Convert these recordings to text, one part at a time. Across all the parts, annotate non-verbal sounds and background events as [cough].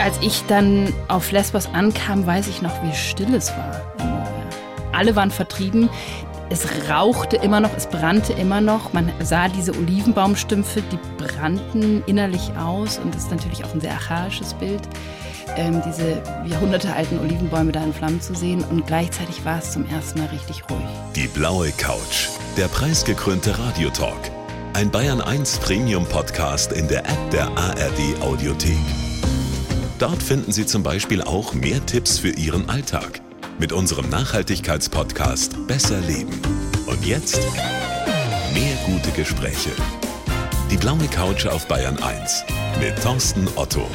Als ich dann auf Lesbos ankam, weiß ich noch, wie still es war. Alle waren vertrieben. Es rauchte immer noch, es brannte immer noch. Man sah diese Olivenbaumstümpfe, die brannten innerlich aus. Und das ist natürlich auch ein sehr archaisches Bild, ähm, diese jahrhundertealten Olivenbäume da in Flammen zu sehen. Und gleichzeitig war es zum ersten Mal richtig ruhig. Die blaue Couch, der preisgekrönte Radiotalk. Ein Bayern 1 Premium Podcast in der App der ARD Audiothek. Dort finden Sie zum Beispiel auch mehr Tipps für Ihren Alltag mit unserem Nachhaltigkeitspodcast Besser Leben. Und jetzt mehr gute Gespräche. Die blaue Couch auf Bayern 1 mit Thorsten Otto.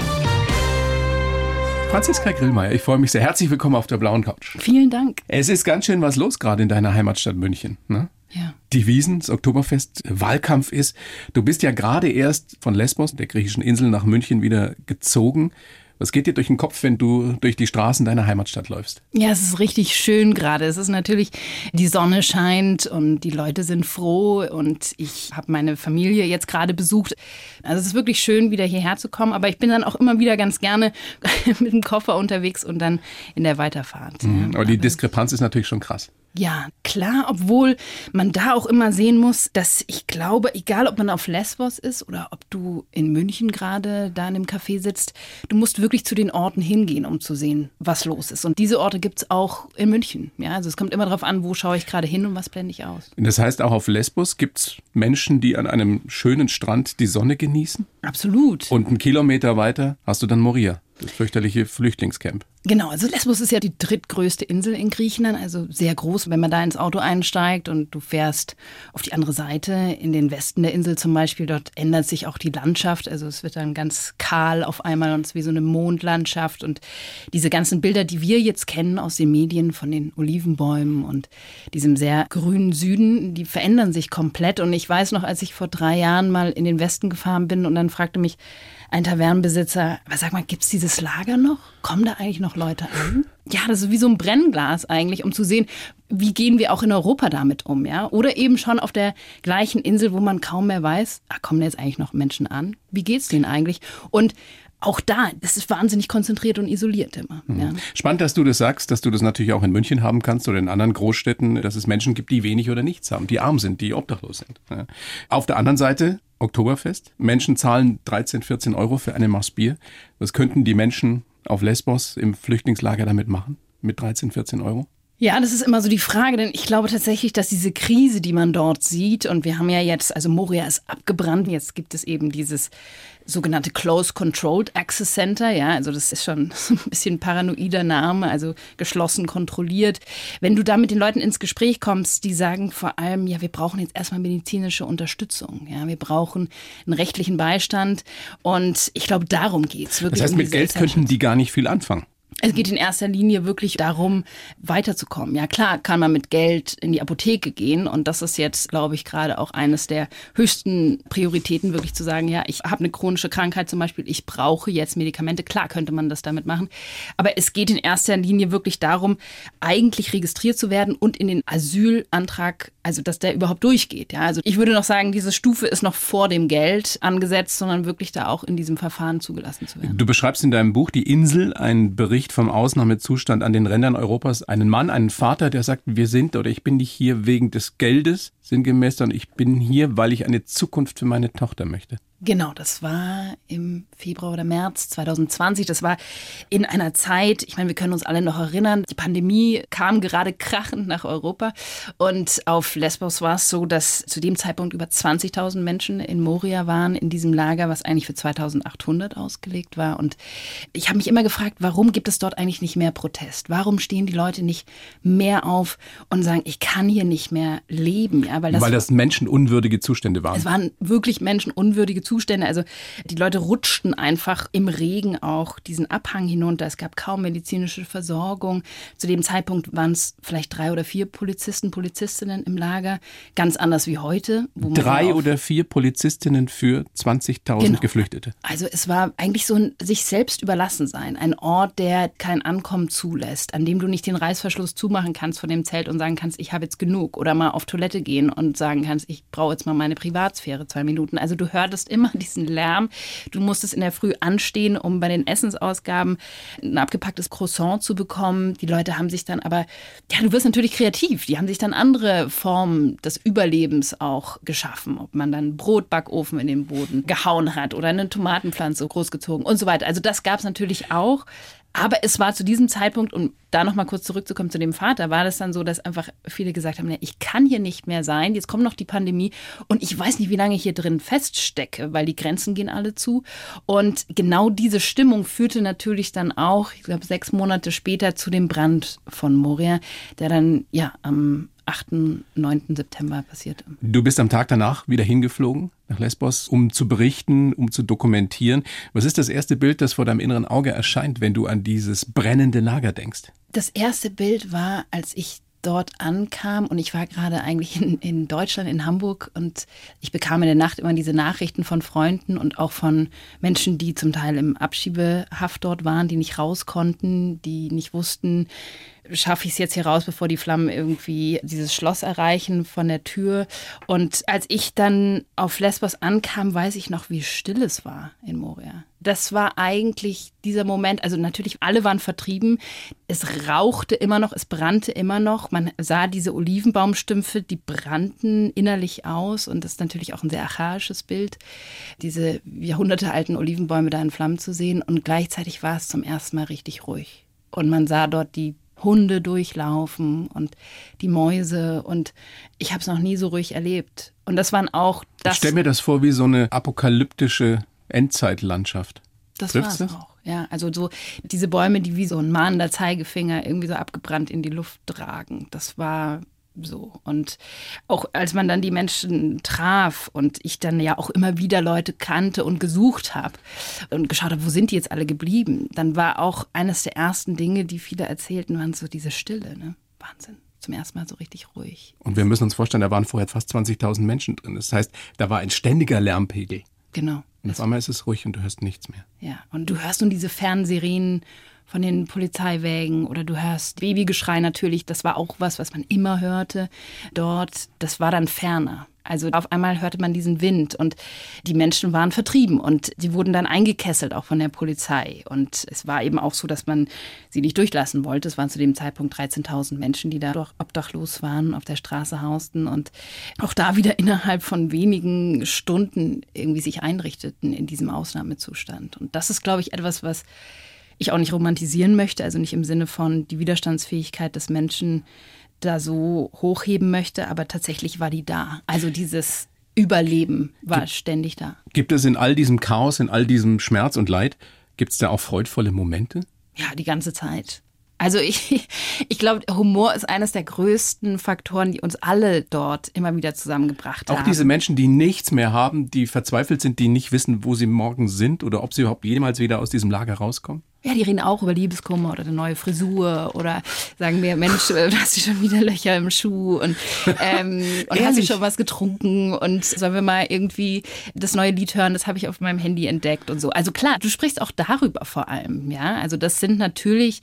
Franziska Grillmeier, ich freue mich sehr. Herzlich willkommen auf der blauen Couch. Vielen Dank. Es ist ganz schön was los gerade in deiner Heimatstadt München. Ne? Ja. Die Wiesen, das Oktoberfest, Wahlkampf ist. Du bist ja gerade erst von Lesbos, der griechischen Insel, nach München wieder gezogen. Was geht dir durch den Kopf, wenn du durch die Straßen deiner Heimatstadt läufst? Ja, es ist richtig schön gerade. Es ist natürlich, die Sonne scheint und die Leute sind froh und ich habe meine Familie jetzt gerade besucht. Also es ist wirklich schön, wieder hierher zu kommen, aber ich bin dann auch immer wieder ganz gerne [laughs] mit dem Koffer unterwegs und dann in der Weiterfahrt. Mhm, aber die Diskrepanz ist natürlich schon krass. Ja, klar, obwohl man da auch immer sehen muss, dass ich glaube, egal ob man auf Lesbos ist oder ob du in München gerade da in einem Café sitzt, du musst wirklich zu den Orten hingehen, um zu sehen, was los ist. Und diese Orte gibt es auch in München. Ja, also es kommt immer darauf an, wo schaue ich gerade hin und was blende ich aus. Das heißt, auch auf Lesbos gibt es Menschen, die an einem schönen Strand die Sonne genießen? Absolut. Und einen Kilometer weiter hast du dann Moria das fürchterliche Flüchtlingscamp. Genau, also Lesbos ist ja die drittgrößte Insel in Griechenland, also sehr groß. Wenn man da ins Auto einsteigt und du fährst auf die andere Seite, in den Westen der Insel zum Beispiel, dort ändert sich auch die Landschaft. Also es wird dann ganz kahl auf einmal und es ist wie so eine Mondlandschaft. Und diese ganzen Bilder, die wir jetzt kennen aus den Medien von den Olivenbäumen und diesem sehr grünen Süden, die verändern sich komplett. Und ich weiß noch, als ich vor drei Jahren mal in den Westen gefahren bin und dann fragte mich ein Tavernenbesitzer, aber sag mal, gibt es dieses Lager noch? Kommen da eigentlich noch Leute an? Ja, das ist wie so ein Brennglas eigentlich, um zu sehen, wie gehen wir auch in Europa damit um, ja? Oder eben schon auf der gleichen Insel, wo man kaum mehr weiß, ah, kommen da jetzt eigentlich noch Menschen an? Wie geht's denen eigentlich? Und auch da, das ist wahnsinnig konzentriert und isoliert immer. Mhm. Ja. Spannend, dass du das sagst, dass du das natürlich auch in München haben kannst oder in anderen Großstädten, dass es Menschen gibt, die wenig oder nichts haben, die arm sind, die obdachlos sind. Ja. Auf der anderen Seite Oktoberfest. Menschen zahlen 13, 14 Euro für eine Maß Bier. Was könnten die Menschen auf Lesbos im Flüchtlingslager damit machen? Mit 13, 14 Euro? Ja, das ist immer so die Frage, denn ich glaube tatsächlich, dass diese Krise, die man dort sieht, und wir haben ja jetzt, also Moria ist abgebrannt, jetzt gibt es eben dieses sogenannte Close Controlled Access Center, ja, also das ist schon [laughs] so ein bisschen paranoider Name, also geschlossen kontrolliert. Wenn du da mit den Leuten ins Gespräch kommst, die sagen vor allem, ja, wir brauchen jetzt erstmal medizinische Unterstützung, ja, wir brauchen einen rechtlichen Beistand und ich glaube, darum geht's wirklich. Das heißt, um mit Geld könnten die gar nicht viel anfangen. Es geht in erster Linie wirklich darum, weiterzukommen. Ja, klar kann man mit Geld in die Apotheke gehen und das ist jetzt, glaube ich, gerade auch eines der höchsten Prioritäten, wirklich zu sagen, ja, ich habe eine chronische Krankheit zum Beispiel, ich brauche jetzt Medikamente. Klar könnte man das damit machen, aber es geht in erster Linie wirklich darum, eigentlich registriert zu werden und in den Asylantrag, also dass der überhaupt durchgeht. Ja, also ich würde noch sagen, diese Stufe ist noch vor dem Geld angesetzt, sondern wirklich da auch in diesem Verfahren zugelassen zu werden. Du beschreibst in deinem Buch die Insel, ein Bericht Bericht vom Ausnahmezustand an den Rändern Europas einen Mann, einen Vater, der sagt, wir sind oder ich bin nicht hier wegen des Geldes, sinngemäß, sondern ich bin hier, weil ich eine Zukunft für meine Tochter möchte. Genau, das war im Februar oder März 2020. Das war in einer Zeit, ich meine, wir können uns alle noch erinnern, die Pandemie kam gerade krachend nach Europa und auf Lesbos war es so, dass zu dem Zeitpunkt über 20.000 Menschen in Moria waren, in diesem Lager, was eigentlich für 2800 ausgelegt war. Und ich habe mich immer gefragt, warum gibt es dort eigentlich nicht mehr Protest? Warum stehen die Leute nicht mehr auf und sagen, ich kann hier nicht mehr leben? Ja, weil das, weil das menschenunwürdige Zustände waren. Es waren wirklich menschenunwürdige Zustände. Also die Leute rutschten einfach im Regen auch diesen Abhang hinunter. Es gab kaum medizinische Versorgung. Zu dem Zeitpunkt waren es vielleicht drei oder vier Polizisten, Polizistinnen im Lager. Ganz anders wie heute. drei oder vier Polizistinnen für 20.000 genau. Geflüchtete. Also es war eigentlich so ein sich selbst überlassen sein. Ein Ort, der kein Ankommen zulässt, an dem du nicht den Reißverschluss zumachen kannst von dem Zelt und sagen kannst, ich habe jetzt genug. Oder mal auf Toilette gehen und sagen kannst, ich brauche jetzt mal meine Privatsphäre zwei Minuten. Also du hörtest immer diesen Lärm. Du musstest in der Früh anstehen, um bei den Essensausgaben ein abgepacktes Croissant zu bekommen. Die Leute haben sich dann aber, ja, du wirst natürlich kreativ. Die haben sich dann andere Formen des Überlebens auch geschaffen. Ob man dann Brotbackofen in den Boden gehauen hat oder eine Tomatenpflanze großgezogen und so weiter. Also das gab es natürlich auch. Aber es war zu diesem Zeitpunkt, um da nochmal kurz zurückzukommen zu dem Vater, war das dann so, dass einfach viele gesagt haben, ja, ich kann hier nicht mehr sein, jetzt kommt noch die Pandemie und ich weiß nicht, wie lange ich hier drin feststecke, weil die Grenzen gehen alle zu. Und genau diese Stimmung führte natürlich dann auch, ich glaube, sechs Monate später zu dem Brand von Moria, der dann ja am 8., 9. September passierte. Du bist am Tag danach wieder hingeflogen nach Lesbos, um zu berichten, um zu dokumentieren. Was ist das erste Bild, das vor deinem inneren Auge erscheint, wenn du an dieses brennende Lager denkst? Das erste Bild war, als ich dort ankam und ich war gerade eigentlich in, in, Deutschland, in Hamburg und ich bekam in der Nacht immer diese Nachrichten von Freunden und auch von Menschen, die zum Teil im Abschiebehaft dort waren, die nicht raus konnten, die nicht wussten, schaffe ich es jetzt hier raus, bevor die Flammen irgendwie dieses Schloss erreichen von der Tür. Und als ich dann auf Lesbos ankam, weiß ich noch, wie still es war in Moria. Das war eigentlich dieser Moment, also natürlich alle waren vertrieben, es rauchte immer noch, es brannte immer noch, man sah diese Olivenbaumstümpfe, die brannten innerlich aus und das ist natürlich auch ein sehr archaisches Bild, diese jahrhundertealten Olivenbäume da in Flammen zu sehen und gleichzeitig war es zum ersten Mal richtig ruhig. Und man sah dort die Hunde durchlaufen und die Mäuse und ich habe es noch nie so ruhig erlebt. Und das waren auch das. Ich stell mir das vor wie so eine apokalyptische Endzeitlandschaft. Das war es auch. Ja, also so diese Bäume, die wie so ein mahnender Zeigefinger irgendwie so abgebrannt in die Luft tragen. Das war so. Und auch als man dann die Menschen traf und ich dann ja auch immer wieder Leute kannte und gesucht habe und geschaut habe, wo sind die jetzt alle geblieben, dann war auch eines der ersten Dinge, die viele erzählten, waren so diese Stille. Ne? Wahnsinn. Zum ersten Mal so richtig ruhig. Und wir müssen uns vorstellen, da waren vorher fast 20.000 Menschen drin. Das heißt, da war ein ständiger Lärmpegel. Genau. Und auf einmal ist es ruhig und du hörst nichts mehr. Ja, und du hörst nun diese Fernsirenen von den Polizeiwägen oder du hörst Babygeschrei natürlich. Das war auch was, was man immer hörte dort. Das war dann ferner. Also auf einmal hörte man diesen Wind und die Menschen waren vertrieben und sie wurden dann eingekesselt auch von der Polizei. Und es war eben auch so, dass man sie nicht durchlassen wollte. Es waren zu dem Zeitpunkt 13.000 Menschen, die da doch obdachlos waren, auf der Straße hausten und auch da wieder [laughs] innerhalb von wenigen Stunden irgendwie sich einrichteten in diesem Ausnahmezustand. Und das ist, glaube ich, etwas, was ich auch nicht romantisieren möchte, also nicht im Sinne von die Widerstandsfähigkeit des Menschen da so hochheben möchte, aber tatsächlich war die da. Also dieses Überleben war gibt, ständig da. Gibt es in all diesem Chaos, in all diesem Schmerz und Leid, gibt es da auch freudvolle Momente? Ja, die ganze Zeit. Also ich, [laughs] ich glaube, Humor ist eines der größten Faktoren, die uns alle dort immer wieder zusammengebracht haben. Auch diese Menschen, die nichts mehr haben, die verzweifelt sind, die nicht wissen, wo sie morgen sind oder ob sie überhaupt jemals wieder aus diesem Lager rauskommen? Ja, die reden auch über Liebeskummer oder eine neue Frisur oder sagen mir, Mensch, äh, hast du schon wieder Löcher im Schuh und, ähm, [laughs] und hast du schon was getrunken und sollen wir mal irgendwie das neue Lied hören, das habe ich auf meinem Handy entdeckt und so. Also klar, du sprichst auch darüber vor allem, ja. Also das sind natürlich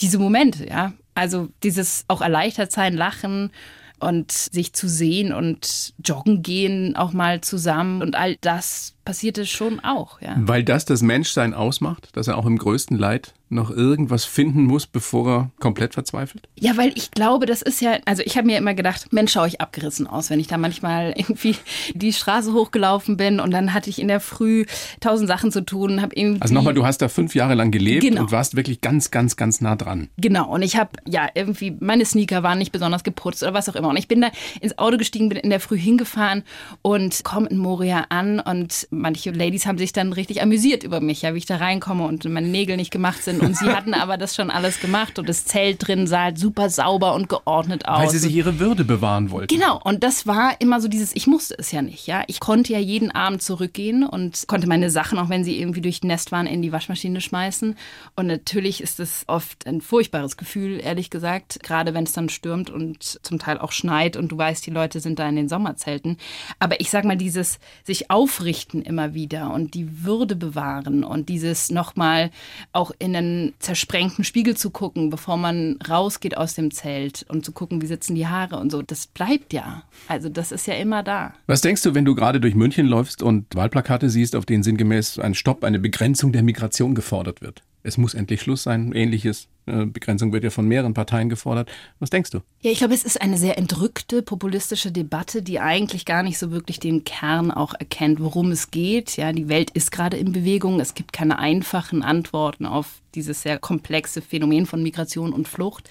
diese Momente, ja. Also dieses auch erleichtert sein, lachen und sich zu sehen und joggen gehen auch mal zusammen und all das passierte schon auch. Ja. Weil das das Menschsein ausmacht, dass er auch im größten Leid noch irgendwas finden muss, bevor er komplett verzweifelt? Ja, weil ich glaube, das ist ja, also ich habe mir immer gedacht, Mensch, schaue ich abgerissen aus, wenn ich da manchmal [laughs] irgendwie die Straße hochgelaufen bin und dann hatte ich in der Früh tausend Sachen zu tun. Hab irgendwie also nochmal, du hast da fünf Jahre lang gelebt genau. und warst wirklich ganz, ganz, ganz nah dran. Genau, und ich habe ja irgendwie, meine Sneaker waren nicht besonders geputzt oder was auch immer. Und ich bin da ins Auto gestiegen, bin in der Früh hingefahren und komme in Moria an und manche Ladies haben sich dann richtig amüsiert über mich, ja, wie ich da reinkomme und meine Nägel nicht gemacht sind. Und sie hatten aber das schon alles gemacht und das Zelt drin sah halt super sauber und geordnet aus. Weil sie sich ihre Würde bewahren wollten. Genau, und das war immer so dieses, ich musste es ja nicht, ja. Ich konnte ja jeden Abend zurückgehen und konnte meine Sachen, auch wenn sie irgendwie durch Nest waren, in die Waschmaschine schmeißen. Und natürlich ist es oft ein furchtbares Gefühl, ehrlich gesagt, gerade wenn es dann stürmt und zum Teil auch schneit und du weißt, die Leute sind da in den Sommerzelten. Aber ich sag mal, dieses sich aufrichten immer wieder und die Würde bewahren und dieses nochmal auch in einen zersprengten Spiegel zu gucken, bevor man rausgeht aus dem Zelt und zu gucken, wie sitzen die Haare und so, das bleibt ja. Also das ist ja immer da. Was denkst du, wenn du gerade durch München läufst und Wahlplakate siehst, auf denen sinngemäß ein Stopp, eine Begrenzung der Migration gefordert wird? Es muss endlich Schluss sein, ähnliches. Äh, Begrenzung wird ja von mehreren Parteien gefordert. Was denkst du? Ja, ich glaube, es ist eine sehr entrückte populistische Debatte, die eigentlich gar nicht so wirklich den Kern auch erkennt, worum es geht. Ja, die Welt ist gerade in Bewegung. Es gibt keine einfachen Antworten auf dieses sehr komplexe Phänomen von Migration und Flucht.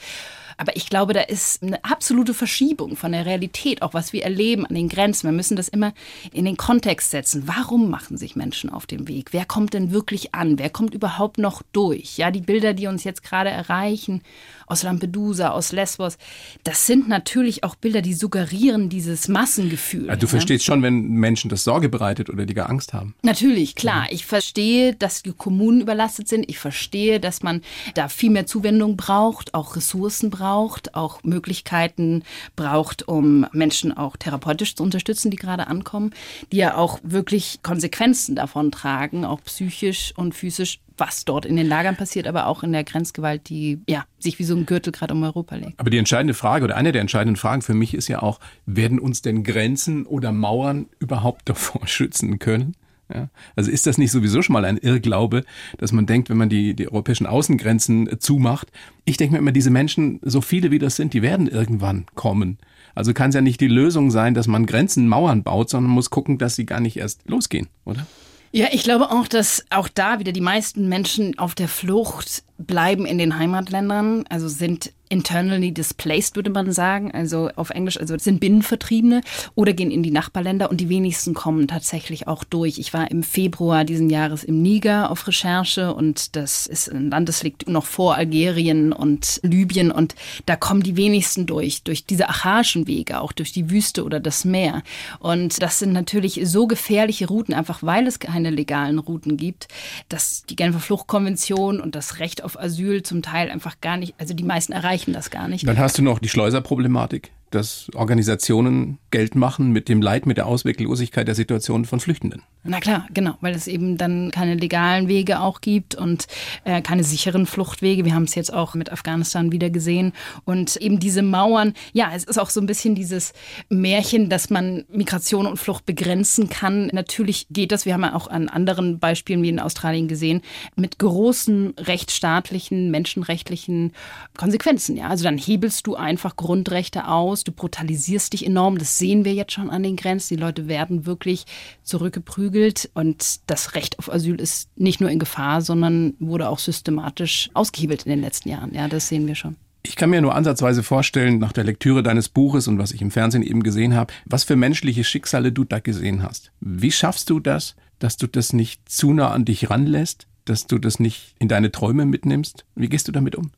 Aber ich glaube, da ist eine absolute Verschiebung von der Realität, auch was wir erleben an den Grenzen. Wir müssen das immer in den Kontext setzen. Warum machen sich Menschen auf den Weg? Wer kommt denn wirklich an? Wer kommt überhaupt noch durch? Ja, die Bilder, die uns jetzt gerade erreichen aus Lampedusa, aus Lesbos, das sind natürlich auch Bilder, die suggerieren dieses Massengefühl. Also du verstehst schon, wenn Menschen das Sorge bereitet oder die gar Angst haben. Natürlich, klar. Ich verstehe, dass die Kommunen überlastet sind. Ich verstehe, dass man da viel mehr Zuwendung braucht, auch Ressourcen braucht, auch Möglichkeiten braucht, um Menschen auch therapeutisch zu unterstützen, die gerade ankommen, die ja auch wirklich Konsequenzen davon tragen, auch psychisch und physisch was dort in den Lagern passiert, aber auch in der Grenzgewalt, die ja sich wie so ein Gürtel gerade um Europa legt. Aber die entscheidende Frage oder eine der entscheidenden Fragen für mich ist ja auch, werden uns denn Grenzen oder Mauern überhaupt davor [laughs] schützen können? Ja? Also ist das nicht sowieso schon mal ein Irrglaube, dass man denkt, wenn man die, die europäischen Außengrenzen zumacht? Ich denke mir immer, diese Menschen, so viele wie das sind, die werden irgendwann kommen. Also kann es ja nicht die Lösung sein, dass man Grenzen, Mauern baut, sondern muss gucken, dass sie gar nicht erst losgehen, oder? Ja, ich glaube auch, dass auch da wieder die meisten Menschen auf der Flucht bleiben in den Heimatländern, also sind internally displaced, würde man sagen, also auf Englisch, also sind Binnenvertriebene oder gehen in die Nachbarländer und die wenigsten kommen tatsächlich auch durch. Ich war im Februar diesen Jahres im Niger auf Recherche und das ist ein Land, das liegt noch vor Algerien und Libyen und da kommen die wenigsten durch, durch diese archaischen Wege, auch durch die Wüste oder das Meer. Und das sind natürlich so gefährliche Routen, einfach weil es keine legalen Routen gibt, dass die Genfer Fluchtkonvention und das Recht auf Asyl zum Teil einfach gar nicht, also die meisten erreichen das gar nicht. Dann hast du noch die Schleuserproblematik dass Organisationen Geld machen mit dem Leid, mit der Ausweglosigkeit der Situation von Flüchtenden. Na klar, genau, weil es eben dann keine legalen Wege auch gibt und äh, keine sicheren Fluchtwege. Wir haben es jetzt auch mit Afghanistan wieder gesehen. Und eben diese Mauern, ja, es ist auch so ein bisschen dieses Märchen, dass man Migration und Flucht begrenzen kann. Natürlich geht das, wir haben ja auch an anderen Beispielen wie in Australien gesehen, mit großen rechtsstaatlichen, menschenrechtlichen Konsequenzen. Ja, also dann hebelst du einfach Grundrechte aus du brutalisierst dich enorm. Das sehen wir jetzt schon an den Grenzen. Die Leute werden wirklich zurückgeprügelt und das Recht auf Asyl ist nicht nur in Gefahr, sondern wurde auch systematisch ausgehebelt in den letzten Jahren. Ja, das sehen wir schon. Ich kann mir nur ansatzweise vorstellen, nach der Lektüre deines Buches und was ich im Fernsehen eben gesehen habe, was für menschliche Schicksale du da gesehen hast. Wie schaffst du das, dass du das nicht zu nah an dich ranlässt, dass du das nicht in deine Träume mitnimmst? Wie gehst du damit um?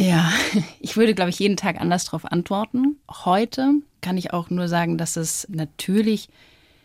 Ja, [laughs] ich würde, glaube ich, jeden Tag anders darauf antworten. Heute kann ich auch nur sagen, dass es natürlich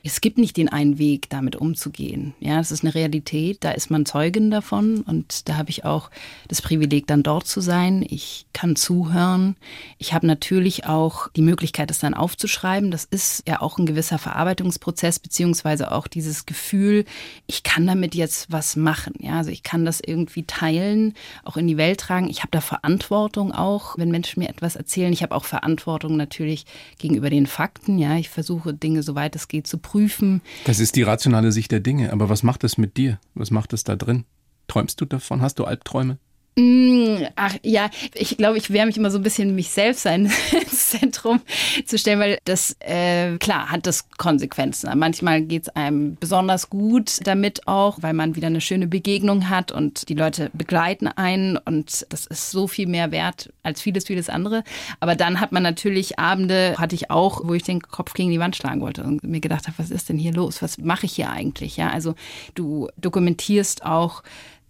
es gibt nicht den einen Weg, damit umzugehen. Ja, es ist eine Realität, da ist man Zeugin davon und da habe ich auch das Privileg, dann dort zu sein. Ich kann zuhören. Ich habe natürlich auch die Möglichkeit, das dann aufzuschreiben. Das ist ja auch ein gewisser Verarbeitungsprozess, beziehungsweise auch dieses Gefühl, ich kann damit jetzt was machen. Ja, also ich kann das irgendwie teilen, auch in die Welt tragen. Ich habe da Verantwortung auch, wenn Menschen mir etwas erzählen. Ich habe auch Verantwortung natürlich gegenüber den Fakten. Ja, ich versuche Dinge, soweit es geht, zu prüfen prüfen. Das ist die rationale Sicht der Dinge. Aber was macht es mit dir? Was macht es da drin? Träumst du davon? Hast du Albträume? Mm, ach ja, ich glaube, ich wehre mich immer so ein bisschen, mich selbst ins [laughs] Zentrum zu stellen, weil das, äh, klar, hat das Konsequenzen. Manchmal geht es einem besonders gut damit auch, weil man wieder eine schöne Begegnung hat und die Leute begleiten einen und das ist so viel mehr wert als vieles, vieles andere. Aber dann hat man natürlich Abende, hatte ich auch, wo ich den Kopf gegen die Wand schlagen wollte und mir gedacht habe, was ist denn hier los? Was mache ich hier eigentlich? Ja, also du dokumentierst auch,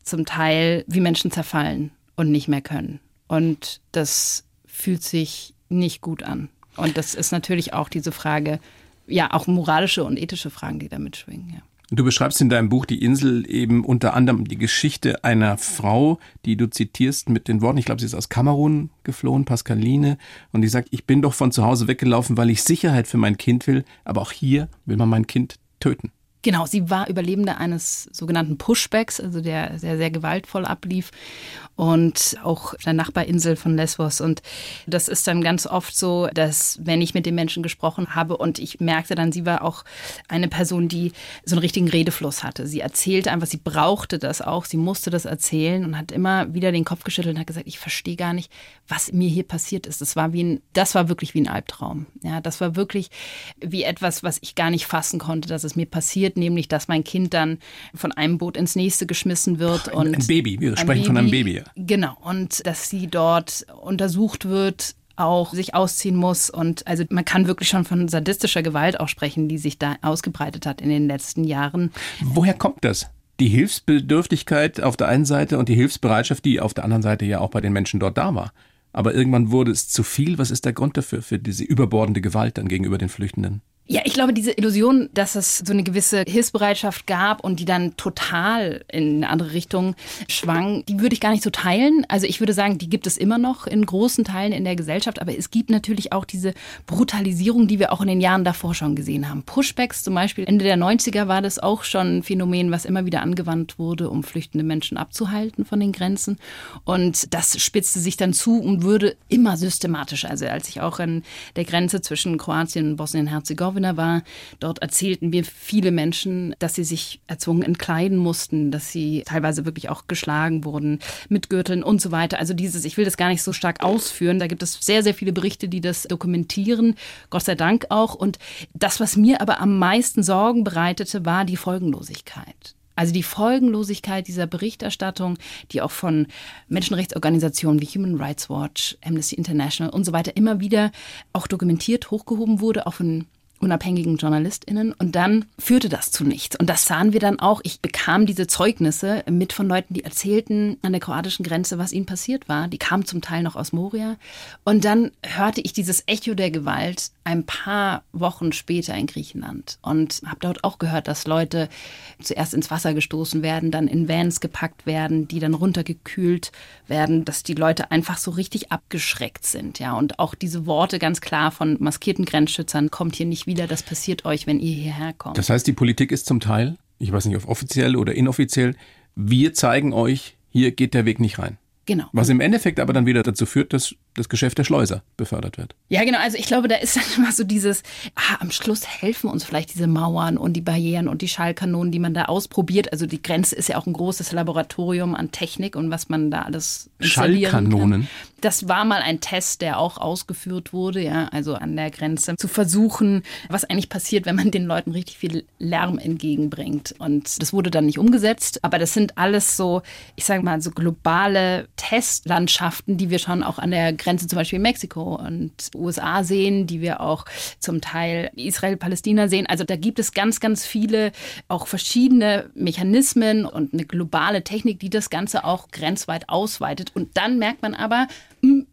zum Teil, wie Menschen zerfallen und nicht mehr können. Und das fühlt sich nicht gut an. Und das ist natürlich auch diese Frage, ja, auch moralische und ethische Fragen, die da mitschwingen, ja. Du beschreibst in deinem Buch die Insel eben unter anderem die Geschichte einer Frau, die du zitierst mit den Worten, ich glaube, sie ist aus Kamerun geflohen, Pascaline, und die sagt, ich bin doch von zu Hause weggelaufen, weil ich Sicherheit für mein Kind will, aber auch hier will man mein Kind töten. Genau, sie war Überlebende eines sogenannten Pushbacks, also der sehr, sehr gewaltvoll ablief und auch der Nachbarinsel von Lesbos. Und das ist dann ganz oft so, dass wenn ich mit den Menschen gesprochen habe und ich merkte dann, sie war auch eine Person, die so einen richtigen Redefluss hatte. Sie erzählte einfach, sie brauchte das auch, sie musste das erzählen und hat immer wieder den Kopf geschüttelt und hat gesagt, ich verstehe gar nicht, was mir hier passiert ist. Das war wie ein, das war wirklich wie ein Albtraum. Ja, das war wirklich wie etwas, was ich gar nicht fassen konnte, dass es mir passiert, nämlich, dass mein Kind dann von einem Boot ins nächste geschmissen wird. Ein, und ein Baby, wir sprechen Baby, von einem Baby. Genau, und dass sie dort untersucht wird, auch sich ausziehen muss. Und also man kann wirklich schon von sadistischer Gewalt auch sprechen, die sich da ausgebreitet hat in den letzten Jahren. Woher kommt das? Die Hilfsbedürftigkeit auf der einen Seite und die Hilfsbereitschaft, die auf der anderen Seite ja auch bei den Menschen dort da war. Aber irgendwann wurde es zu viel. Was ist der Grund dafür, für diese überbordende Gewalt dann gegenüber den Flüchtenden? Ja, ich glaube, diese Illusion, dass es so eine gewisse Hilfsbereitschaft gab und die dann total in eine andere Richtung schwang, die würde ich gar nicht so teilen. Also ich würde sagen, die gibt es immer noch in großen Teilen in der Gesellschaft, aber es gibt natürlich auch diese Brutalisierung, die wir auch in den Jahren davor schon gesehen haben. Pushbacks zum Beispiel, Ende der 90er war das auch schon ein Phänomen, was immer wieder angewandt wurde, um flüchtende Menschen abzuhalten von den Grenzen. Und das spitzte sich dann zu und würde immer systematischer. Also als ich auch an der Grenze zwischen Kroatien und Bosnien-Herzegowina Herzegowina war. Dort erzählten mir viele Menschen, dass sie sich erzwungen entkleiden mussten, dass sie teilweise wirklich auch geschlagen wurden mit Gürteln und so weiter. Also dieses, ich will das gar nicht so stark ausführen. Da gibt es sehr, sehr viele Berichte, die das dokumentieren. Gott sei Dank auch. Und das, was mir aber am meisten Sorgen bereitete, war die Folgenlosigkeit. Also die Folgenlosigkeit dieser Berichterstattung, die auch von Menschenrechtsorganisationen wie Human Rights Watch, Amnesty International und so weiter immer wieder auch dokumentiert, hochgehoben wurde, auch von unabhängigen JournalistInnen. Und dann führte das zu nichts. Und das sahen wir dann auch. Ich bekam diese Zeugnisse mit von Leuten, die erzählten an der kroatischen Grenze, was ihnen passiert war. Die kamen zum Teil noch aus Moria. Und dann hörte ich dieses Echo der Gewalt ein paar Wochen später in Griechenland und habe dort auch gehört, dass Leute zuerst ins Wasser gestoßen werden, dann in Vans gepackt werden, die dann runtergekühlt werden, dass die Leute einfach so richtig abgeschreckt sind, ja und auch diese Worte ganz klar von maskierten Grenzschützern kommt hier nicht wieder, das passiert euch, wenn ihr hierher kommt. Das heißt, die Politik ist zum Teil, ich weiß nicht, ob offiziell oder inoffiziell, wir zeigen euch, hier geht der Weg nicht rein. Genau. Was im Endeffekt aber dann wieder dazu führt, dass das Geschäft der Schleuser befördert wird. Ja, genau. Also ich glaube, da ist [laughs] dann immer so dieses, ah, am Schluss helfen uns vielleicht diese Mauern und die Barrieren und die Schallkanonen, die man da ausprobiert. Also die Grenze ist ja auch ein großes Laboratorium an Technik und was man da alles installieren Schallkanonen. Kann. Das war mal ein Test, der auch ausgeführt wurde, ja, also an der Grenze zu versuchen, was eigentlich passiert, wenn man den Leuten richtig viel Lärm entgegenbringt. Und das wurde dann nicht umgesetzt, aber das sind alles so, ich sage mal, so globale Testlandschaften, die wir schon auch an der Grenze zum Beispiel Mexiko und USA sehen, die wir auch zum Teil Israel-Palästina sehen. Also da gibt es ganz, ganz viele auch verschiedene Mechanismen und eine globale Technik, die das Ganze auch grenzweit ausweitet. Und dann merkt man aber,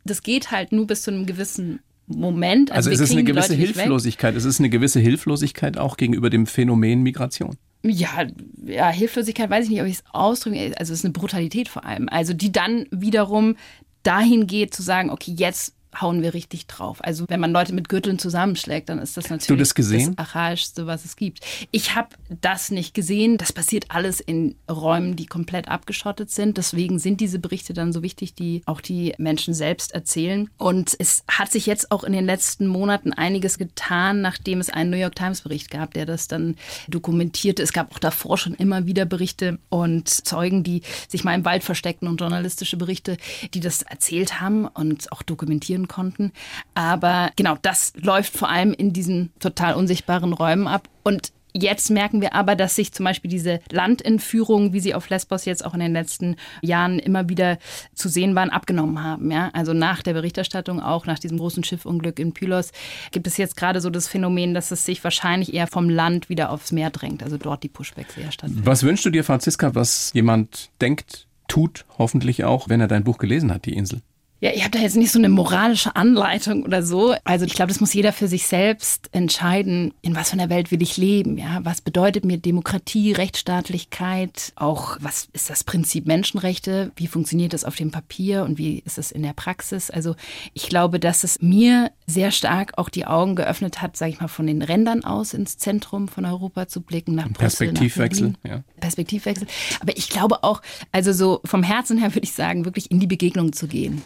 das geht halt nur bis zu einem gewissen Moment. Also, also es ist eine gewisse Hilflosigkeit. Es ist eine gewisse Hilflosigkeit auch gegenüber dem Phänomen Migration. Ja, ja, Hilflosigkeit weiß ich nicht, ob ich es ausdrücken. Also es ist eine Brutalität vor allem. Also die dann wiederum dahin geht zu sagen, okay, jetzt hauen wir richtig drauf. Also wenn man Leute mit Gürteln zusammenschlägt, dann ist das natürlich du das, gesehen? das Archaischste, was es gibt. Ich habe das nicht gesehen. Das passiert alles in Räumen, die komplett abgeschottet sind. Deswegen sind diese Berichte dann so wichtig, die auch die Menschen selbst erzählen. Und es hat sich jetzt auch in den letzten Monaten einiges getan, nachdem es einen New York Times Bericht gab, der das dann dokumentierte. Es gab auch davor schon immer wieder Berichte und Zeugen, die sich mal im Wald versteckten und journalistische Berichte, die das erzählt haben und auch dokumentieren sehen konnten. Aber genau, das läuft vor allem in diesen total unsichtbaren Räumen ab. Und Jetzt merken wir aber, dass sich zum Beispiel diese Landentführungen, wie sie auf Lesbos jetzt auch in den letzten Jahren immer wieder zu sehen waren, abgenommen haben. Ja? Also nach der Berichterstattung, auch nach diesem großen Schiffunglück in Pylos, gibt es jetzt gerade so das Phänomen, dass es sich wahrscheinlich eher vom Land wieder aufs Meer drängt. Also dort die Pushbacks eher stattfinden. Was wünschst du dir, Franziska, was jemand denkt, tut, hoffentlich auch, wenn er dein Buch gelesen hat, Die Insel? Ja, ich habe da jetzt nicht so eine moralische Anleitung oder so. Also ich glaube, das muss jeder für sich selbst entscheiden, in was für einer Welt will ich leben. Ja, was bedeutet mir Demokratie, Rechtsstaatlichkeit, auch was ist das Prinzip Menschenrechte, wie funktioniert das auf dem Papier und wie ist es in der Praxis. Also ich glaube, dass es mir sehr stark auch die Augen geöffnet hat, sage ich mal, von den Rändern aus ins Zentrum von Europa zu blicken, nach Brüssel, Perspektivwechsel. Nach ja. Perspektivwechsel. Aber ich glaube auch, also so vom Herzen her würde ich sagen, wirklich in die Begegnung zu gehen.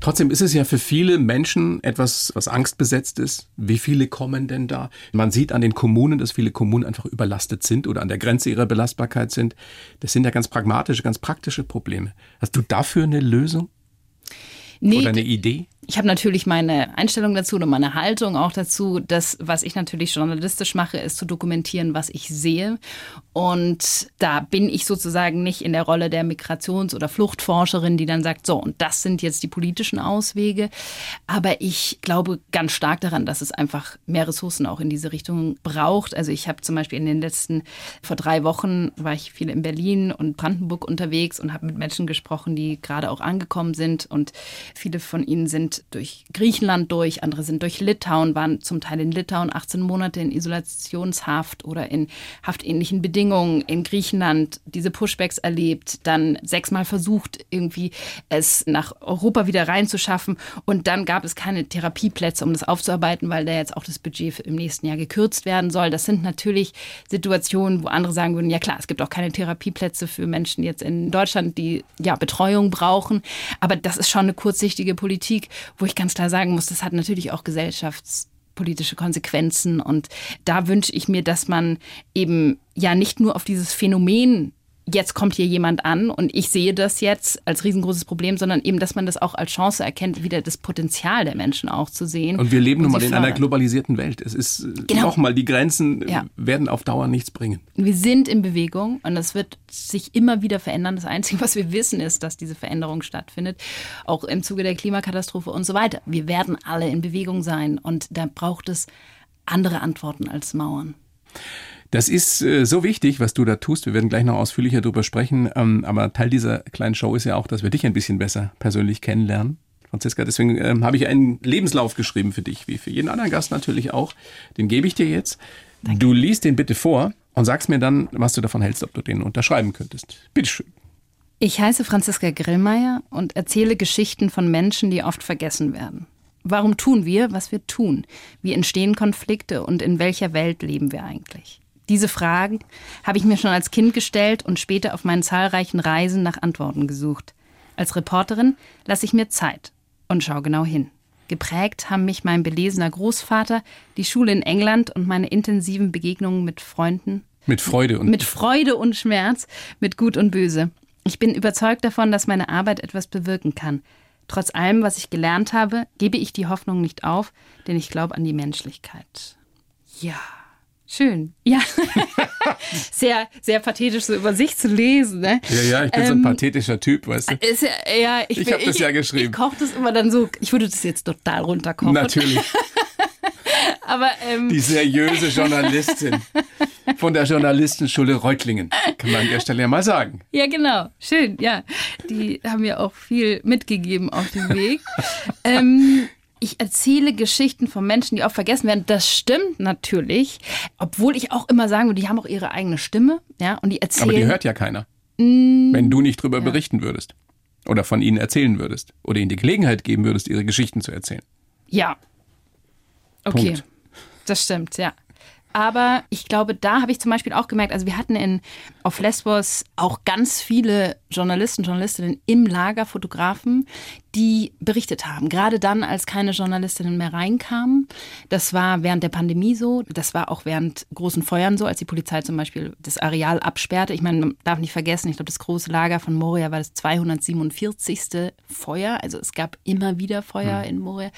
Trotzdem ist es ja für viele Menschen etwas, was angstbesetzt ist. Wie viele kommen denn da? Man sieht an den Kommunen, dass viele Kommunen einfach überlastet sind oder an der Grenze ihrer Belastbarkeit sind. Das sind ja ganz pragmatische, ganz praktische Probleme. Hast du dafür eine Lösung? Nee, oder eine Idee? Ich habe natürlich meine Einstellung dazu und meine Haltung auch dazu. Das, was ich natürlich journalistisch mache, ist zu dokumentieren, was ich sehe. Und da bin ich sozusagen nicht in der Rolle der Migrations- oder Fluchtforscherin, die dann sagt, so, und das sind jetzt die politischen Auswege. Aber ich glaube ganz stark daran, dass es einfach mehr Ressourcen auch in diese Richtung braucht. Also ich habe zum Beispiel in den letzten, vor drei Wochen war ich viel in Berlin und Brandenburg unterwegs und habe mit Menschen gesprochen, die gerade auch angekommen sind. Und viele von ihnen sind durch Griechenland durch, andere sind durch Litauen, waren zum Teil in Litauen 18 Monate in Isolationshaft oder in haftähnlichen Bedingungen in Griechenland, diese Pushbacks erlebt, dann sechsmal versucht, irgendwie es nach Europa wieder reinzuschaffen. Und dann gab es keine Therapieplätze, um das aufzuarbeiten, weil da jetzt auch das Budget im nächsten Jahr gekürzt werden soll. Das sind natürlich Situationen, wo andere sagen würden, ja klar, es gibt auch keine Therapieplätze für Menschen jetzt in Deutschland, die ja Betreuung brauchen, aber das ist schon eine kurzsichtige Politik wo ich ganz klar sagen muss, das hat natürlich auch gesellschaftspolitische Konsequenzen. Und da wünsche ich mir, dass man eben ja nicht nur auf dieses Phänomen jetzt kommt hier jemand an und ich sehe das jetzt als riesengroßes Problem, sondern eben, dass man das auch als Chance erkennt, wieder das Potenzial der Menschen auch zu sehen. Und wir leben nun mal in einer globalisierten Welt. Es ist äh, genau. nochmal, die Grenzen ja. werden auf Dauer nichts bringen. Wir sind in Bewegung und das wird sich immer wieder verändern. Das Einzige, was wir wissen, ist, dass diese Veränderung stattfindet, auch im Zuge der Klimakatastrophe und so weiter. Wir werden alle in Bewegung sein und da braucht es andere Antworten als Mauern. Das ist äh, so wichtig, was du da tust. Wir werden gleich noch ausführlicher darüber sprechen. Ähm, aber Teil dieser kleinen Show ist ja auch, dass wir dich ein bisschen besser persönlich kennenlernen. Franziska, deswegen ähm, habe ich einen Lebenslauf geschrieben für dich, wie für jeden anderen Gast natürlich auch. Den gebe ich dir jetzt. Danke. Du liest den bitte vor und sagst mir dann, was du davon hältst, ob du den unterschreiben könntest. Bitteschön. Ich heiße Franziska Grillmeier und erzähle Geschichten von Menschen, die oft vergessen werden. Warum tun wir, was wir tun? Wie entstehen Konflikte und in welcher Welt leben wir eigentlich? Diese Fragen habe ich mir schon als Kind gestellt und später auf meinen zahlreichen Reisen nach Antworten gesucht. Als Reporterin lasse ich mir Zeit und schaue genau hin. Geprägt haben mich mein belesener Großvater, die Schule in England und meine intensiven Begegnungen mit Freunden. Mit Freude und mit Freude und Schmerz, mit Gut und Böse. Ich bin überzeugt davon, dass meine Arbeit etwas bewirken kann. Trotz allem, was ich gelernt habe, gebe ich die Hoffnung nicht auf, denn ich glaube an die Menschlichkeit. Ja. Schön. Ja. [laughs] sehr, sehr pathetisch, so über sich zu lesen. Ne? Ja, ja, ich bin ähm, so ein ähm, pathetischer Typ, weißt du. Ist ja, ja, ich, ich habe das ja geschrieben. Ich koche das immer dann so, ich würde das jetzt total runterkochen. Natürlich. [laughs] Aber, ähm, Die seriöse Journalistin von der Journalistenschule Reutlingen, kann man an der Stelle ja mal sagen. Ja, genau. Schön, ja. Die haben mir auch viel mitgegeben auf dem Weg. [laughs] ähm, ich erzähle Geschichten von Menschen, die auch vergessen werden. Das stimmt natürlich, obwohl ich auch immer sagen würde, die haben auch ihre eigene Stimme, ja, und die erzählen. Aber die hört ja keiner. Mm, wenn du nicht drüber ja. berichten würdest oder von ihnen erzählen würdest oder ihnen die Gelegenheit geben würdest, ihre Geschichten zu erzählen. Ja. Okay. Punkt. Das stimmt, ja. Aber ich glaube, da habe ich zum Beispiel auch gemerkt, also wir hatten in, auf Lesbos auch ganz viele Journalisten, Journalistinnen im Lager, Fotografen, die berichtet haben. Gerade dann, als keine Journalistinnen mehr reinkamen. Das war während der Pandemie so. Das war auch während großen Feuern so, als die Polizei zum Beispiel das Areal absperrte. Ich meine, man darf nicht vergessen, ich glaube, das große Lager von Moria war das 247. Feuer. Also es gab immer wieder Feuer mhm. in Moria.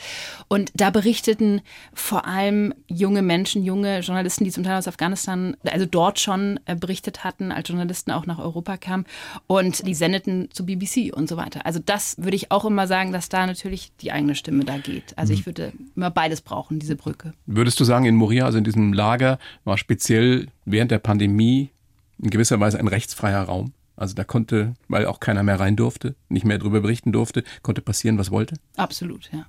Und da berichteten vor allem junge Menschen, junge Journalisten, die zum Teil aus Afghanistan, also dort schon äh, berichtet hatten, als Journalisten auch nach Europa kamen. Und die sendeten zu BBC und so weiter. Also das würde ich auch immer sagen, dass da natürlich die eigene Stimme da geht. Also ich mhm. würde immer beides brauchen, diese Brücke. Würdest du sagen, in Moria, also in diesem Lager, war speziell während der Pandemie in gewisser Weise ein rechtsfreier Raum? Also da konnte, weil auch keiner mehr rein durfte, nicht mehr darüber berichten durfte, konnte passieren, was wollte. Absolut, ja.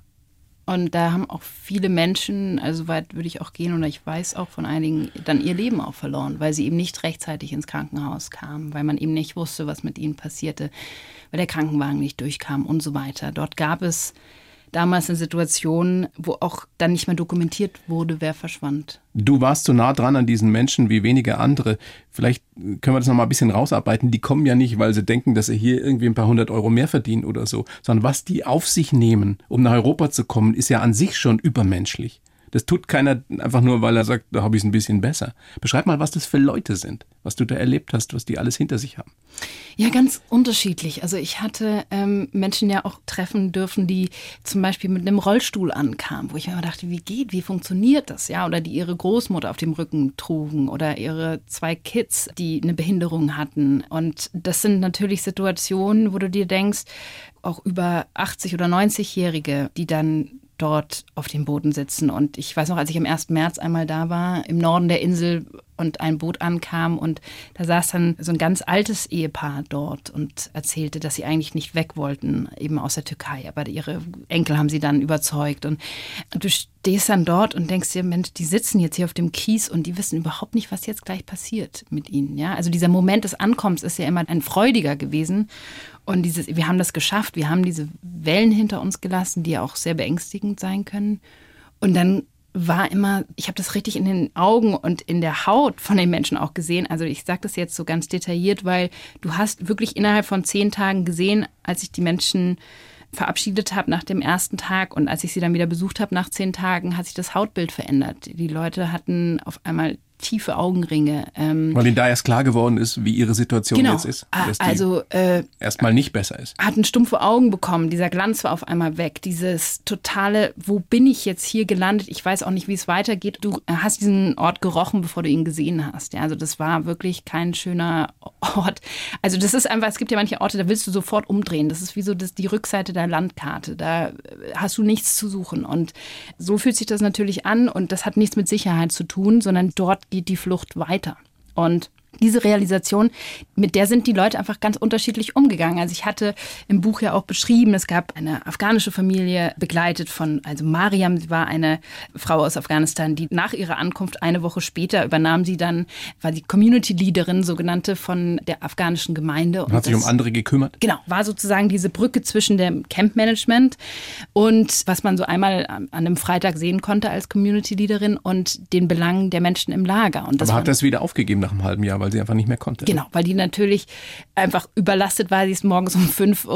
Und da haben auch viele Menschen, also weit würde ich auch gehen, oder ich weiß auch von einigen, dann ihr Leben auch verloren, weil sie eben nicht rechtzeitig ins Krankenhaus kamen, weil man eben nicht wusste, was mit ihnen passierte, weil der Krankenwagen nicht durchkam und so weiter. Dort gab es damals eine Situation, wo auch dann nicht mehr dokumentiert wurde, wer verschwand. Du warst so nah dran an diesen Menschen wie wenige andere. Vielleicht können wir das noch mal ein bisschen rausarbeiten. Die kommen ja nicht, weil sie denken, dass sie hier irgendwie ein paar hundert Euro mehr verdienen oder so, sondern was die auf sich nehmen, um nach Europa zu kommen, ist ja an sich schon übermenschlich. Das tut keiner einfach nur, weil er sagt, da habe ich es ein bisschen besser. Beschreib mal, was das für Leute sind, was du da erlebt hast, was die alles hinter sich haben. Ja, ganz unterschiedlich. Also ich hatte ähm, Menschen ja auch treffen dürfen, die zum Beispiel mit einem Rollstuhl ankamen, wo ich mir immer dachte, wie geht, wie funktioniert das? Ja, oder die ihre Großmutter auf dem Rücken trugen oder ihre zwei Kids, die eine Behinderung hatten. Und das sind natürlich Situationen, wo du dir denkst, auch über 80 oder 90-Jährige, die dann dort auf dem Boden sitzen. Und ich weiß noch, als ich am 1. März einmal da war, im Norden der Insel und ein Boot ankam und da saß dann so ein ganz altes Ehepaar dort und erzählte, dass sie eigentlich nicht weg wollten, eben aus der Türkei. Aber ihre Enkel haben sie dann überzeugt. Und du stehst dann dort und denkst dir, Mensch, die sitzen jetzt hier auf dem Kies und die wissen überhaupt nicht, was jetzt gleich passiert mit ihnen. Ja, also dieser Moment des Ankommens ist ja immer ein freudiger gewesen. Und dieses, wir haben das geschafft, wir haben diese Wellen hinter uns gelassen, die auch sehr beängstigend sein können. Und dann war immer, ich habe das richtig in den Augen und in der Haut von den Menschen auch gesehen. Also ich sage das jetzt so ganz detailliert, weil du hast wirklich innerhalb von zehn Tagen gesehen, als ich die Menschen verabschiedet habe nach dem ersten Tag und als ich sie dann wieder besucht habe nach zehn Tagen, hat sich das Hautbild verändert. Die Leute hatten auf einmal tiefe Augenringe. Ähm, Weil ihnen da erst klar geworden ist, wie ihre Situation genau, jetzt ist. Dass also äh, erstmal nicht besser ist. Hatten stumpfe Augen bekommen, dieser Glanz war auf einmal weg. Dieses totale, wo bin ich jetzt hier gelandet? Ich weiß auch nicht, wie es weitergeht. Du hast diesen Ort gerochen, bevor du ihn gesehen hast. Ja, also das war wirklich kein schöner Ort. Also das ist einfach, es gibt ja manche Orte, da willst du sofort umdrehen. Das ist wie so das, die Rückseite der Landkarte. Da hast du nichts zu suchen. Und so fühlt sich das natürlich an und das hat nichts mit Sicherheit zu tun, sondern dort die Flucht weiter. Und diese Realisation, mit der sind die Leute einfach ganz unterschiedlich umgegangen. Also ich hatte im Buch ja auch beschrieben, es gab eine afghanische Familie begleitet von, also Mariam, sie war eine Frau aus Afghanistan, die nach ihrer Ankunft eine Woche später übernahm sie dann, war die Community Leaderin, sogenannte von der afghanischen Gemeinde. Und hat sich um andere gekümmert? Genau, war sozusagen diese Brücke zwischen dem Campmanagement und was man so einmal an einem Freitag sehen konnte als Community Leaderin und den Belangen der Menschen im Lager. Und Aber hat das wieder aufgegeben nach einem halben Jahr? Weil sie einfach nicht mehr konnte. Genau, weil die natürlich einfach überlastet war. Sie ist morgens um 5.30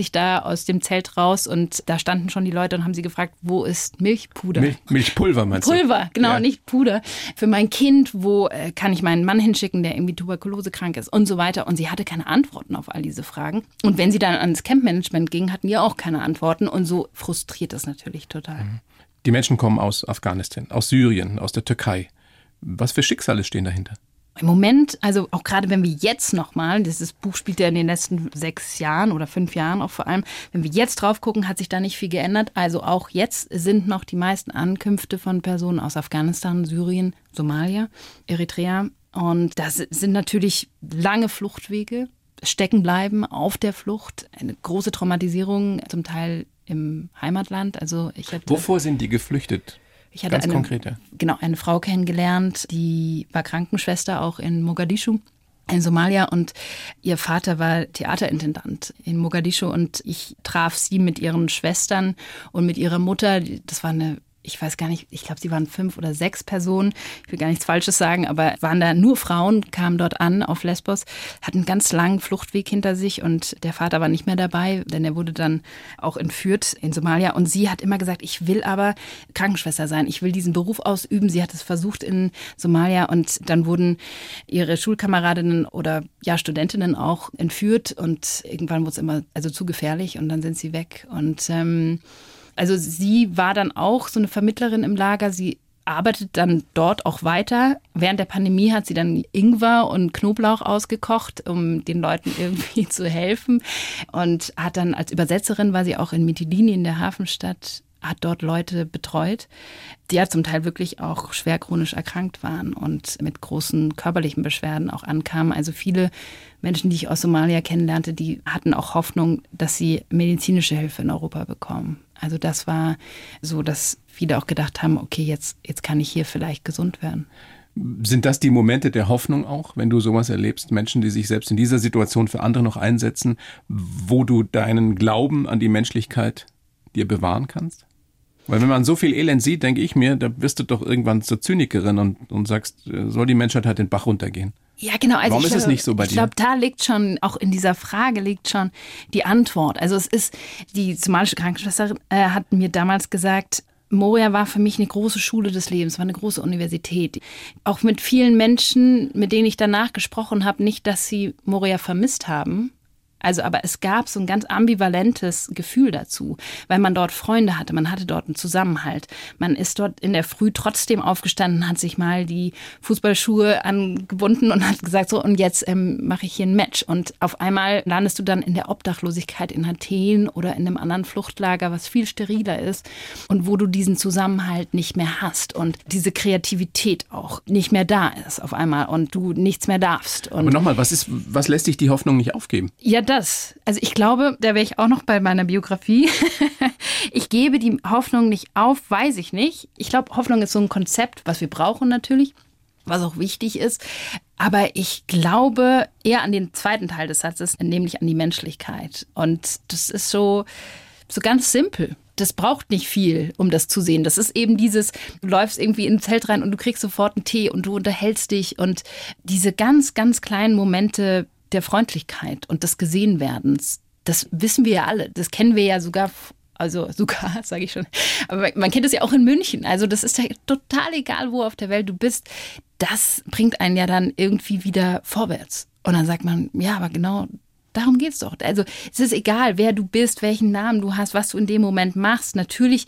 Uhr da aus dem Zelt raus und da standen schon die Leute und haben sie gefragt, wo ist Milchpuder? Milch, Milchpulver meinst du? Pulver, genau, ja. nicht Puder. Für mein Kind, wo äh, kann ich meinen Mann hinschicken, der irgendwie tuberkulosekrank ist und so weiter. Und sie hatte keine Antworten auf all diese Fragen. Und wenn sie dann ans Campmanagement ging, hatten die auch keine Antworten. Und so frustriert das natürlich total. Mhm. Die Menschen kommen aus Afghanistan, aus Syrien, aus der Türkei. Was für Schicksale stehen dahinter? Im Moment, also auch gerade wenn wir jetzt nochmal, dieses Buch spielt ja in den letzten sechs Jahren oder fünf Jahren auch vor allem, wenn wir jetzt drauf gucken, hat sich da nicht viel geändert. Also auch jetzt sind noch die meisten Ankünfte von Personen aus Afghanistan, Syrien, Somalia, Eritrea. Und das sind natürlich lange Fluchtwege, stecken bleiben auf der Flucht, eine große Traumatisierung, zum Teil im Heimatland. Also ich Wovor sind die geflüchtet? Ich hatte Ganz eine, konkret, genau, eine Frau kennengelernt, die war Krankenschwester auch in Mogadischu in Somalia. Und ihr Vater war Theaterintendant in Mogadischu. Und ich traf sie mit ihren Schwestern und mit ihrer Mutter. Das war eine ich weiß gar nicht, ich glaube, sie waren fünf oder sechs Personen. Ich will gar nichts Falsches sagen, aber waren da nur Frauen, kamen dort an auf Lesbos, hatten einen ganz langen Fluchtweg hinter sich und der Vater war nicht mehr dabei, denn er wurde dann auch entführt in Somalia. Und sie hat immer gesagt, ich will aber Krankenschwester sein, ich will diesen Beruf ausüben. Sie hat es versucht in Somalia und dann wurden ihre Schulkameradinnen oder ja Studentinnen auch entführt und irgendwann wurde es immer also zu gefährlich und dann sind sie weg und ähm, also sie war dann auch so eine Vermittlerin im Lager. Sie arbeitet dann dort auch weiter. Während der Pandemie hat sie dann Ingwer und Knoblauch ausgekocht, um den Leuten [laughs] irgendwie zu helfen. Und hat dann als Übersetzerin war sie auch in Mitilini in der Hafenstadt hat dort Leute betreut, die ja zum Teil wirklich auch schwer chronisch erkrankt waren und mit großen körperlichen Beschwerden auch ankamen. Also viele Menschen, die ich aus Somalia kennenlernte, die hatten auch Hoffnung, dass sie medizinische Hilfe in Europa bekommen. Also das war so, dass viele auch gedacht haben, okay, jetzt, jetzt kann ich hier vielleicht gesund werden. Sind das die Momente der Hoffnung auch, wenn du sowas erlebst, Menschen, die sich selbst in dieser Situation für andere noch einsetzen, wo du deinen Glauben an die Menschlichkeit dir bewahren kannst? Weil wenn man so viel Elend sieht, denke ich mir, da wirst du doch irgendwann zur Zynikerin und, und sagst, äh, soll die Menschheit halt den Bach runtergehen. Ja, genau. Also Warum ist glaube, es nicht so bei ich dir? Ich glaube, da liegt schon, auch in dieser Frage liegt schon die Antwort. Also es ist, die somalische Krankenschwester äh, hat mir damals gesagt, Moria war für mich eine große Schule des Lebens, war eine große Universität. Auch mit vielen Menschen, mit denen ich danach gesprochen habe, nicht, dass sie Moria vermisst haben, also, aber es gab so ein ganz ambivalentes Gefühl dazu, weil man dort Freunde hatte, man hatte dort einen Zusammenhalt. Man ist dort in der Früh trotzdem aufgestanden, hat sich mal die Fußballschuhe angebunden und hat gesagt, so, und jetzt ähm, mache ich hier ein Match. Und auf einmal landest du dann in der Obdachlosigkeit in Athen oder in einem anderen Fluchtlager, was viel steriler ist und wo du diesen Zusammenhalt nicht mehr hast und diese Kreativität auch nicht mehr da ist auf einmal und du nichts mehr darfst. Und aber nochmal, was ist, was lässt dich die Hoffnung nicht aufgeben? Ja, das. Also ich glaube, da wäre ich auch noch bei meiner Biografie. [laughs] ich gebe die Hoffnung nicht auf, weiß ich nicht. Ich glaube, Hoffnung ist so ein Konzept, was wir brauchen natürlich, was auch wichtig ist. Aber ich glaube eher an den zweiten Teil des Satzes, nämlich an die Menschlichkeit. Und das ist so, so ganz simpel das braucht nicht viel, um das zu sehen. Das ist eben dieses, du läufst irgendwie in ein Zelt rein und du kriegst sofort einen Tee und du unterhältst dich und diese ganz, ganz kleinen Momente der Freundlichkeit und des Gesehenwerdens. Das wissen wir ja alle. Das kennen wir ja sogar also [laughs] sogar, sage ich schon. Aber man kennt es ja auch in München. Also das ist ja total egal, wo auf der Welt du bist. Das bringt einen ja dann irgendwie wieder vorwärts. Und dann sagt man, ja, aber genau darum geht es doch. Also es ist egal, wer du bist, welchen Namen du hast, was du in dem Moment machst. Natürlich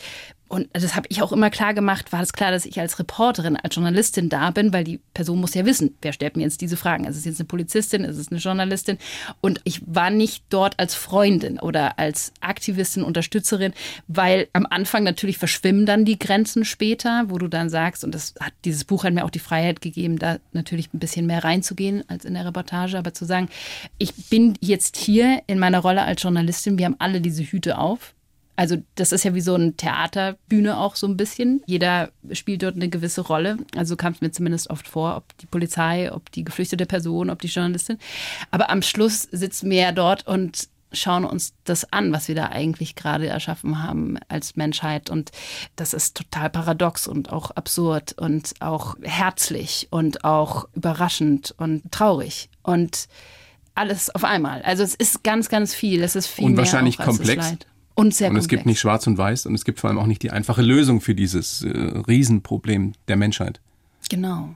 und das habe ich auch immer klar gemacht, war es klar, dass ich als Reporterin, als Journalistin da bin, weil die Person muss ja wissen, wer stellt mir jetzt diese Fragen. Ist es jetzt eine Polizistin, ist es eine Journalistin? Und ich war nicht dort als Freundin oder als Aktivistin, Unterstützerin, weil am Anfang natürlich verschwimmen dann die Grenzen später, wo du dann sagst, und das hat dieses Buch hat mir auch die Freiheit gegeben, da natürlich ein bisschen mehr reinzugehen als in der Reportage, aber zu sagen, ich bin jetzt hier in meiner Rolle als Journalistin, wir haben alle diese Hüte auf also das ist ja wie so eine Theaterbühne auch so ein bisschen. Jeder spielt dort eine gewisse Rolle. Also kam es mir zumindest oft vor, ob die Polizei, ob die geflüchtete Person, ob die Journalistin. Aber am Schluss sitzen wir ja dort und schauen uns das an, was wir da eigentlich gerade erschaffen haben als Menschheit. Und das ist total paradox und auch absurd und auch herzlich und auch überraschend und traurig. Und alles auf einmal. Also es ist ganz, ganz viel. Es ist viel und mehr wahrscheinlich auch, komplex. Und sehr Und es gibt nicht schwarz und weiß und es gibt vor allem auch nicht die einfache Lösung für dieses äh, Riesenproblem der Menschheit. Genau.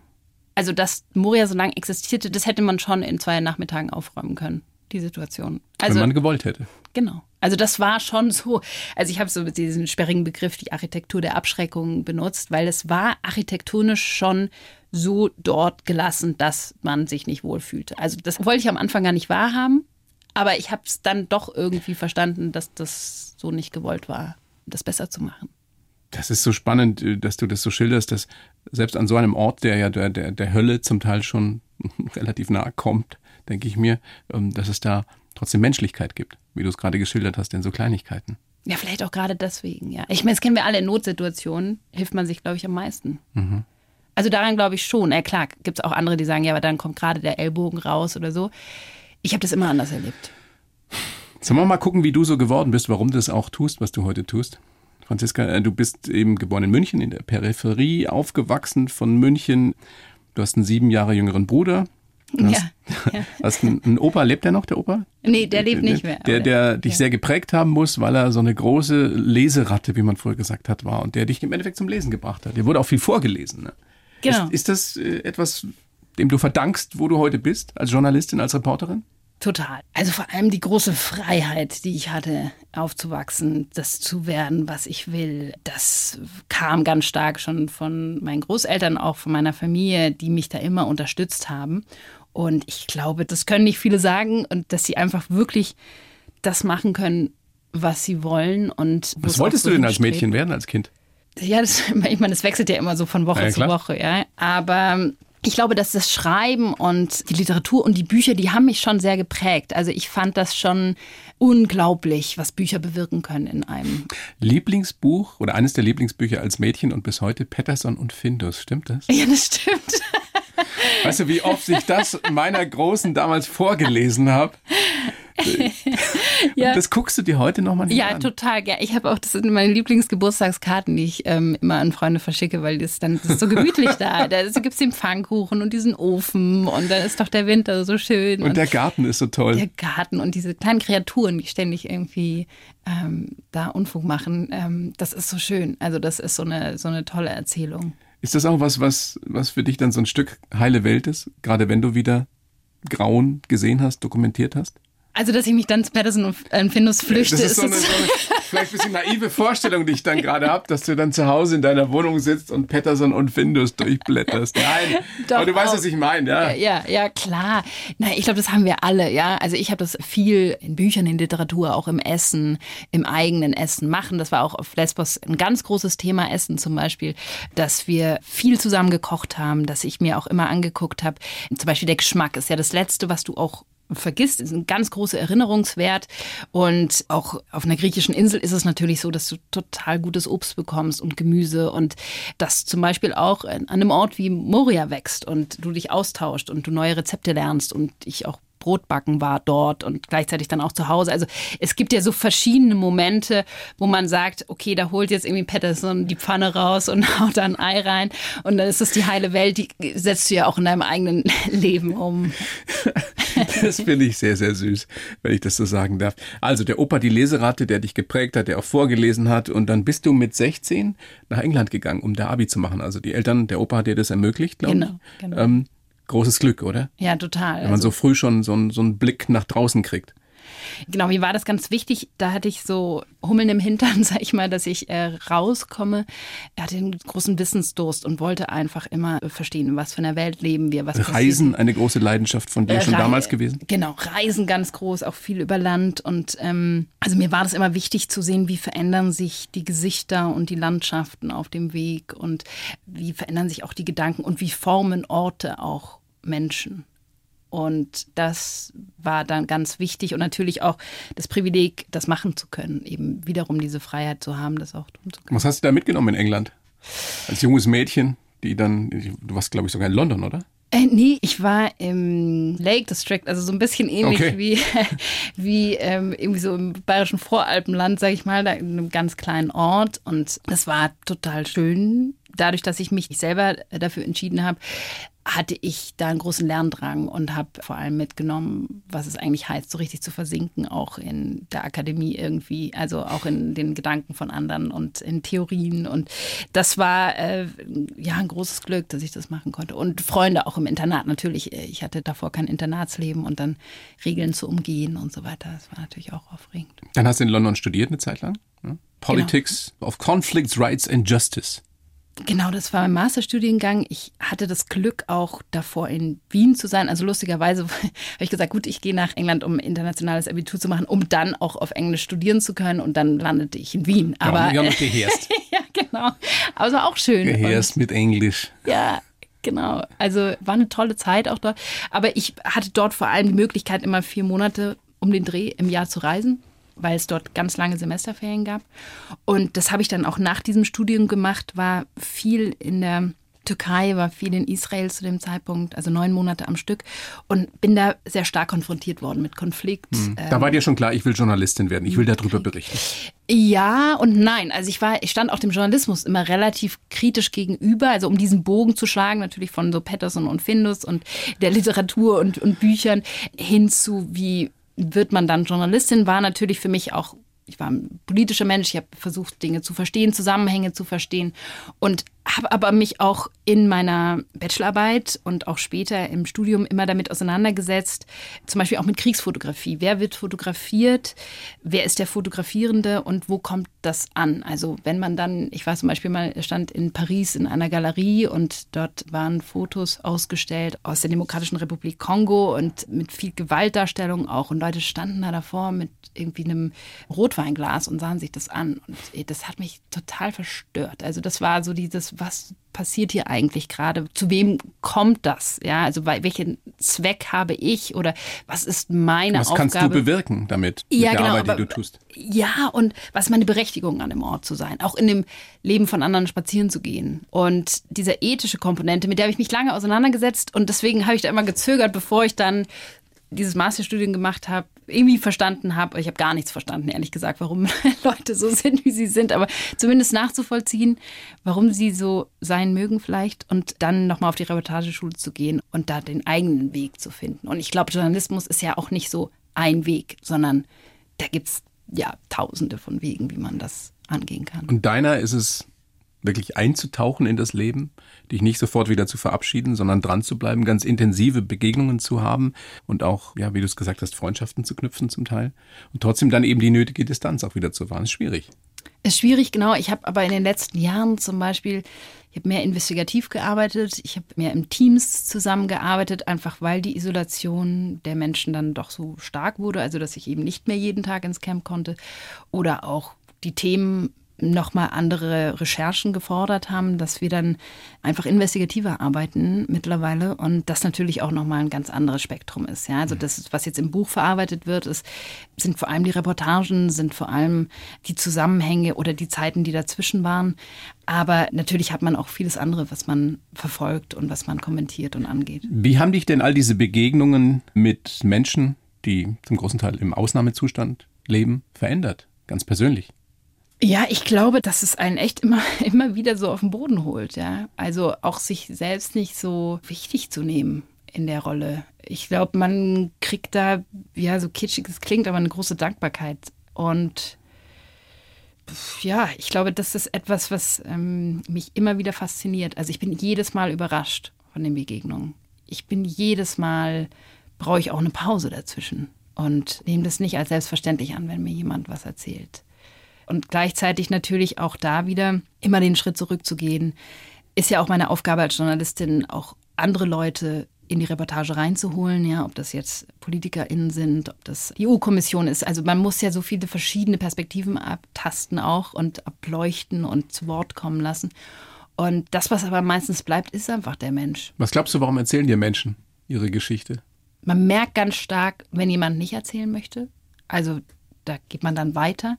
Also, dass Moria so lange existierte, das hätte man schon in zwei Nachmittagen aufräumen können, die Situation. Also, Wenn man gewollt hätte. Genau. Also das war schon so. Also ich habe so diesen sperrigen Begriff, die Architektur der Abschreckung benutzt, weil es war architektonisch schon so dort gelassen, dass man sich nicht wohlfühlte. Also das wollte ich am Anfang gar nicht wahrhaben. Aber ich habe es dann doch irgendwie verstanden, dass das so nicht gewollt war, das besser zu machen. Das ist so spannend, äh, dass du das so schilderst, dass selbst an so einem Ort, der ja der, der, der Hölle zum Teil schon [laughs] relativ nahe kommt, denke ich mir, ähm, dass es da trotzdem Menschlichkeit gibt, wie du es gerade geschildert hast, in so Kleinigkeiten. Ja, vielleicht auch gerade deswegen, ja. Ich meine, das kennen wir alle in Notsituationen, hilft man sich, glaube ich, am meisten. Mhm. Also daran glaube ich schon. Ja, klar, gibt es auch andere, die sagen, ja, aber dann kommt gerade der Ellbogen raus oder so. Ich habe das immer anders erlebt. Sollen wir mal gucken, wie du so geworden bist, warum du das auch tust, was du heute tust? Franziska, äh, du bist eben geboren in München, in der Peripherie, aufgewachsen von München. Du hast einen sieben Jahre jüngeren Bruder. Du hast, ja, [laughs] hast einen, einen, Opa, lebt der noch, der Opa? Nee, der lebt nicht mehr. Der, der dich ja. sehr geprägt haben muss, weil er so eine große Leseratte, wie man früher gesagt hat, war und der dich im Endeffekt zum Lesen gebracht hat. Dir wurde auch viel vorgelesen. Ne? Genau. Ist, ist das äh, etwas, dem du verdankst, wo du heute bist, als Journalistin, als Reporterin? Total. Also vor allem die große Freiheit, die ich hatte, aufzuwachsen, das zu werden, was ich will, das kam ganz stark schon von meinen Großeltern, auch von meiner Familie, die mich da immer unterstützt haben. Und ich glaube, das können nicht viele sagen und dass sie einfach wirklich das machen können, was sie wollen und was wolltest so du denn als Mädchen werden als Kind? Ja, das, [laughs] ich meine, es wechselt ja immer so von Woche ja, zu Woche, ja. Aber ich glaube, dass das Schreiben und die Literatur und die Bücher, die haben mich schon sehr geprägt. Also ich fand das schon unglaublich, was Bücher bewirken können in einem. Lieblingsbuch oder eines der Lieblingsbücher als Mädchen und bis heute Patterson und Findus, stimmt das? Ja, das stimmt. Weißt du, wie oft ich das meiner Großen damals vorgelesen habe? [laughs] ja. das guckst du dir heute nochmal ja, an? Ja, total gerne. Ich habe auch, das sind meine Lieblingsgeburtstagskarten, die ich ähm, immer an Freunde verschicke, weil das dann das ist so gemütlich da. [laughs] Da gibt es den Pfannkuchen und diesen Ofen und dann ist doch der Winter so schön. Und, und der Garten ist so toll. Der Garten und diese kleinen Kreaturen, die ständig irgendwie ähm, da Unfug machen, ähm, das ist so schön. Also das ist so eine, so eine tolle Erzählung. Ist das auch was, was, was für dich dann so ein Stück heile Welt ist? Gerade wenn du wieder Grauen gesehen hast, dokumentiert hast? Also, dass ich mich dann zu Patterson und äh, Findus flüchte. Das ist, so eine, so eine [laughs] vielleicht ein bisschen naive Vorstellung, die ich dann gerade habe, dass du dann zu Hause in deiner Wohnung sitzt und Patterson und Findus durchblätterst. Nein, Doch aber du auch. weißt, was ich meine, ja? Ja, ja, klar. Nein, ich glaube, das haben wir alle, ja. Also ich habe das viel in Büchern, in Literatur, auch im Essen, im eigenen Essen machen. Das war auch auf Lesbos ein ganz großes Thema, Essen zum Beispiel, dass wir viel zusammen gekocht haben, dass ich mir auch immer angeguckt habe. Zum Beispiel der Geschmack ist ja das Letzte, was du auch vergisst, ist ein ganz großer Erinnerungswert. Und auch auf einer griechischen Insel ist es natürlich so, dass du total gutes Obst bekommst und Gemüse und das zum Beispiel auch an einem Ort wie Moria wächst und du dich austauscht und du neue Rezepte lernst und ich auch Brotbacken war dort und gleichzeitig dann auch zu Hause. Also es gibt ja so verschiedene Momente, wo man sagt, okay, da holt jetzt irgendwie Patterson die Pfanne raus und [laughs] haut da ein Ei rein und dann ist das die heile Welt, die setzt du ja auch in deinem eigenen [laughs] Leben um. [laughs] Das finde ich sehr, sehr süß, wenn ich das so sagen darf. Also der Opa, die Leserate, der dich geprägt hat, der auch vorgelesen hat und dann bist du mit 16 nach England gegangen, um da Abi zu machen. Also die Eltern, der Opa hat dir das ermöglicht, glaube genau, ich. Genau. Ähm, großes Glück, oder? Ja, total. Wenn man also, so früh schon so, einen, so einen Blick nach draußen kriegt. Genau, mir war das ganz wichtig. Da hatte ich so Hummeln im Hintern, [laughs] sag ich mal, dass ich äh, rauskomme. Er hatte einen großen Wissensdurst und wollte einfach immer verstehen, was für eine Welt leben wir. Was Reisen, passiert. eine große Leidenschaft von dir äh, schon Re damals gewesen? Genau, Reisen ganz groß, auch viel über Land. Und ähm, also mir war das immer wichtig zu sehen, wie verändern sich die Gesichter und die Landschaften auf dem Weg und wie verändern sich auch die Gedanken und wie formen Orte auch Menschen. Und das war dann ganz wichtig und natürlich auch das Privileg, das machen zu können, eben wiederum diese Freiheit zu haben, das auch tun zu können. Was hast du da mitgenommen in England? Als junges Mädchen, die dann, du warst glaube ich sogar in London, oder? Äh, nee, ich war im Lake District, also so ein bisschen ähnlich okay. wie, [laughs] wie ähm, irgendwie so im bayerischen Voralpenland, sag ich mal, da in einem ganz kleinen Ort. Und das war total schön. Dadurch, dass ich mich selber dafür entschieden habe, hatte ich da einen großen Lerndrang und habe vor allem mitgenommen, was es eigentlich heißt, so richtig zu versinken, auch in der Akademie irgendwie, also auch in den Gedanken von anderen und in Theorien. Und das war äh, ja ein großes Glück, dass ich das machen konnte. Und Freunde auch im Internat natürlich. Ich hatte davor kein Internatsleben und dann Regeln zu umgehen und so weiter. Das war natürlich auch aufregend. Dann hast du in London studiert eine Zeit lang? Hm? Politics genau. of Conflicts, Rights and Justice. Genau, das war mein Masterstudiengang. Ich hatte das Glück, auch davor in Wien zu sein. Also lustigerweise [laughs] habe ich gesagt, gut, ich gehe nach England, um internationales Abitur zu machen, um dann auch auf Englisch studieren zu können. Und dann landete ich in Wien. Aber ja, [laughs] geherst. ja, genau. Aber es war auch schön. Geherst mit Englisch. Ja, genau. Also war eine tolle Zeit auch dort. Aber ich hatte dort vor allem die Möglichkeit, immer vier Monate um den Dreh im Jahr zu reisen weil es dort ganz lange Semesterferien gab. Und das habe ich dann auch nach diesem Studium gemacht, war viel in der Türkei, war viel in Israel zu dem Zeitpunkt, also neun Monate am Stück und bin da sehr stark konfrontiert worden mit Konflikt. Hm. Da war dir schon klar, ich will Journalistin werden, ich will darüber berichten. Ja und nein. Also ich war, ich stand auch dem Journalismus immer relativ kritisch gegenüber, also um diesen Bogen zu schlagen, natürlich von so Patterson und Findus und der Literatur und, und Büchern hin zu wie wird man dann Journalistin, war natürlich für mich auch, ich war ein politischer Mensch, ich habe versucht, Dinge zu verstehen, Zusammenhänge zu verstehen. Und habe aber mich auch in meiner Bachelorarbeit und auch später im Studium immer damit auseinandergesetzt, zum Beispiel auch mit Kriegsfotografie. Wer wird fotografiert? Wer ist der Fotografierende und wo kommt das an? Also wenn man dann, ich war zum Beispiel mal, stand in Paris in einer Galerie und dort waren Fotos ausgestellt aus der Demokratischen Republik Kongo und mit viel Gewaltdarstellung auch und Leute standen da davor mit irgendwie einem Rotweinglas und sahen sich das an und das hat mich total verstört. Also das war so dieses was passiert hier eigentlich gerade? Zu wem kommt das? Ja, also welchen Zweck habe ich oder was ist meine was Aufgabe? Was kannst du bewirken damit, ja, mit der genau, Arbeit, aber, die du tust? Ja, und was ist meine Berechtigung an dem Ort zu sein? Auch in dem Leben von anderen spazieren zu gehen. Und diese ethische Komponente, mit der habe ich mich lange auseinandergesetzt und deswegen habe ich da immer gezögert, bevor ich dann dieses Masterstudium gemacht habe, irgendwie verstanden habe, ich habe gar nichts verstanden, ehrlich gesagt, warum [laughs] Leute so sind, wie sie sind, aber zumindest nachzuvollziehen, warum sie so sein mögen vielleicht und dann nochmal auf die Reportageschule zu gehen und da den eigenen Weg zu finden. Und ich glaube, Journalismus ist ja auch nicht so ein Weg, sondern da gibt es ja tausende von Wegen, wie man das angehen kann. Und deiner ist es wirklich einzutauchen in das Leben, dich nicht sofort wieder zu verabschieden, sondern dran zu bleiben, ganz intensive Begegnungen zu haben und auch, ja, wie du es gesagt hast, Freundschaften zu knüpfen zum Teil und trotzdem dann eben die nötige Distanz auch wieder zu wahren. Ist schwierig. Ist schwierig, genau. Ich habe aber in den letzten Jahren zum Beispiel, ich habe mehr investigativ gearbeitet, ich habe mehr im Teams zusammengearbeitet, einfach weil die Isolation der Menschen dann doch so stark wurde, also dass ich eben nicht mehr jeden Tag ins Camp konnte oder auch die Themen nochmal andere Recherchen gefordert haben, dass wir dann einfach investigativer arbeiten mittlerweile und das natürlich auch nochmal ein ganz anderes Spektrum ist. Ja, also mhm. das, was jetzt im Buch verarbeitet wird, ist, sind vor allem die Reportagen, sind vor allem die Zusammenhänge oder die Zeiten, die dazwischen waren. Aber natürlich hat man auch vieles andere, was man verfolgt und was man kommentiert und angeht. Wie haben dich denn all diese Begegnungen mit Menschen, die zum großen Teil im Ausnahmezustand leben, verändert? Ganz persönlich? Ja, ich glaube, dass es einen echt immer, [laughs] immer wieder so auf den Boden holt, ja. Also auch sich selbst nicht so wichtig zu nehmen in der Rolle. Ich glaube, man kriegt da, ja, so kitschig es klingt, aber eine große Dankbarkeit. Und ja, ich glaube, das ist etwas, was ähm, mich immer wieder fasziniert. Also ich bin jedes Mal überrascht von den Begegnungen. Ich bin jedes Mal, brauche ich auch eine Pause dazwischen und nehme das nicht als selbstverständlich an, wenn mir jemand was erzählt. Und gleichzeitig natürlich auch da wieder immer den Schritt zurückzugehen. Ist ja auch meine Aufgabe als Journalistin, auch andere Leute in die Reportage reinzuholen, ja, ob das jetzt PolitikerInnen sind, ob das die EU-Kommission ist. Also man muss ja so viele verschiedene Perspektiven abtasten auch und ableuchten und zu Wort kommen lassen. Und das, was aber meistens bleibt, ist einfach der Mensch. Was glaubst du, warum erzählen dir Menschen ihre Geschichte? Man merkt ganz stark, wenn jemand nicht erzählen möchte. Also da geht man dann weiter.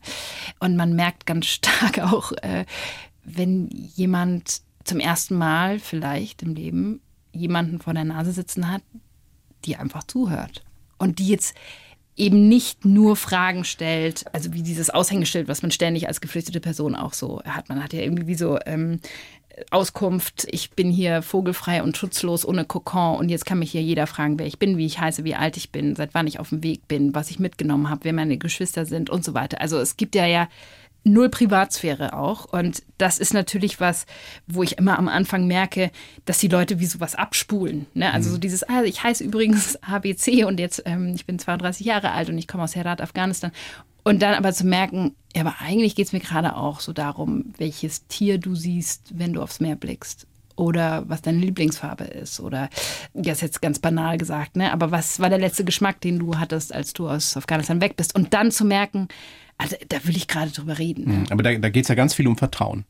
Und man merkt ganz [laughs] stark auch, äh, wenn jemand zum ersten Mal vielleicht im Leben jemanden vor der Nase sitzen hat, die einfach zuhört. Und die jetzt eben nicht nur Fragen stellt, also wie dieses Aushängeschild, was man ständig als geflüchtete Person auch so hat. Man hat ja irgendwie wie so ähm, Auskunft, ich bin hier vogelfrei und schutzlos ohne Kokon und jetzt kann mich hier jeder fragen, wer ich bin, wie ich heiße, wie alt ich bin, seit wann ich auf dem Weg bin, was ich mitgenommen habe, wer meine Geschwister sind und so weiter. Also es gibt ja ja null Privatsphäre auch. Und das ist natürlich was, wo ich immer am Anfang merke, dass die Leute wie sowas abspulen. Ne? Also so mhm. dieses, ah, ich heiße übrigens ABC und jetzt, ähm, ich bin 32 Jahre alt und ich komme aus Herat, Afghanistan. Und dann aber zu merken, ja, aber eigentlich geht es mir gerade auch so darum, welches Tier du siehst, wenn du aufs Meer blickst. Oder was deine Lieblingsfarbe ist. Oder, ja, ist jetzt ganz banal gesagt, ne? Aber was war der letzte Geschmack, den du hattest, als du aus Afghanistan weg bist? Und dann zu merken, also da will ich gerade drüber reden. Ne? Mhm, aber da, da geht es ja ganz viel um Vertrauen.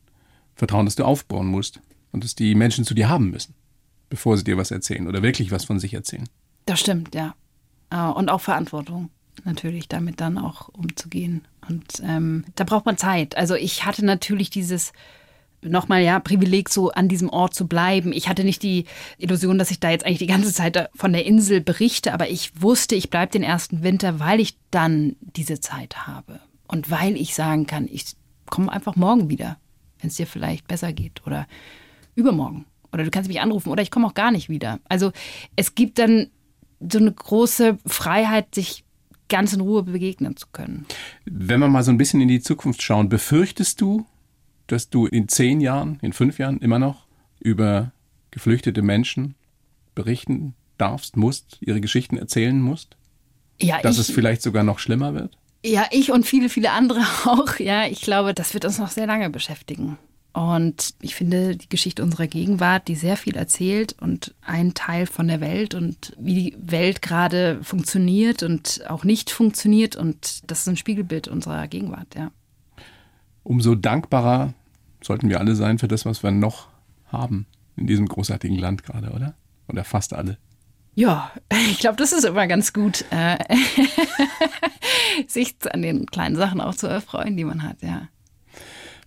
Vertrauen, das du aufbauen musst. Und dass die Menschen zu dir haben müssen, bevor sie dir was erzählen oder wirklich was von sich erzählen. Das stimmt, ja. Und auch Verantwortung natürlich damit dann auch umzugehen. Und ähm, da braucht man Zeit. Also ich hatte natürlich dieses nochmal ja Privileg, so an diesem Ort zu bleiben. Ich hatte nicht die Illusion, dass ich da jetzt eigentlich die ganze Zeit von der Insel berichte, aber ich wusste, ich bleibe den ersten Winter, weil ich dann diese Zeit habe und weil ich sagen kann, ich komme einfach morgen wieder, wenn es dir vielleicht besser geht oder übermorgen oder du kannst mich anrufen oder ich komme auch gar nicht wieder. Also es gibt dann so eine große Freiheit, sich ganz in Ruhe begegnen zu können. Wenn wir mal so ein bisschen in die Zukunft schauen, befürchtest du, dass du in zehn Jahren, in fünf Jahren immer noch über geflüchtete Menschen berichten darfst, musst, ihre Geschichten erzählen musst? Ja, dass ich, es vielleicht sogar noch schlimmer wird? Ja, ich und viele, viele andere [laughs] auch. Ja, ich glaube, das wird uns noch sehr lange beschäftigen. Und ich finde die Geschichte unserer Gegenwart, die sehr viel erzählt und ein Teil von der Welt und wie die Welt gerade funktioniert und auch nicht funktioniert. Und das ist ein Spiegelbild unserer Gegenwart, ja. Umso dankbarer sollten wir alle sein für das, was wir noch haben in diesem großartigen Land gerade, oder? Oder fast alle. Ja, [laughs] ich glaube, das ist immer ganz gut, äh, [laughs] sich an den kleinen Sachen auch zu erfreuen, die man hat, ja.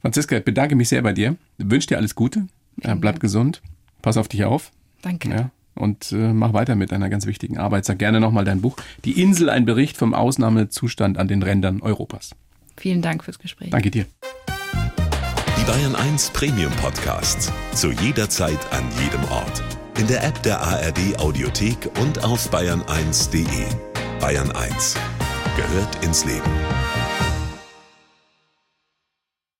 Franziska, ich bedanke mich sehr bei dir. Ich wünsche dir alles Gute. Vielen Bleib Dank. gesund. Pass auf dich auf. Danke. Ja, und äh, mach weiter mit deiner ganz wichtigen Arbeit. Sag gerne nochmal dein Buch. Die Insel, ein Bericht vom Ausnahmezustand an den Rändern Europas. Vielen Dank fürs Gespräch. Danke dir. Die Bayern 1 Premium Podcasts. Zu jeder Zeit, an jedem Ort. In der App der ARD Audiothek und auf bayern1.de. Bayern 1 gehört ins Leben.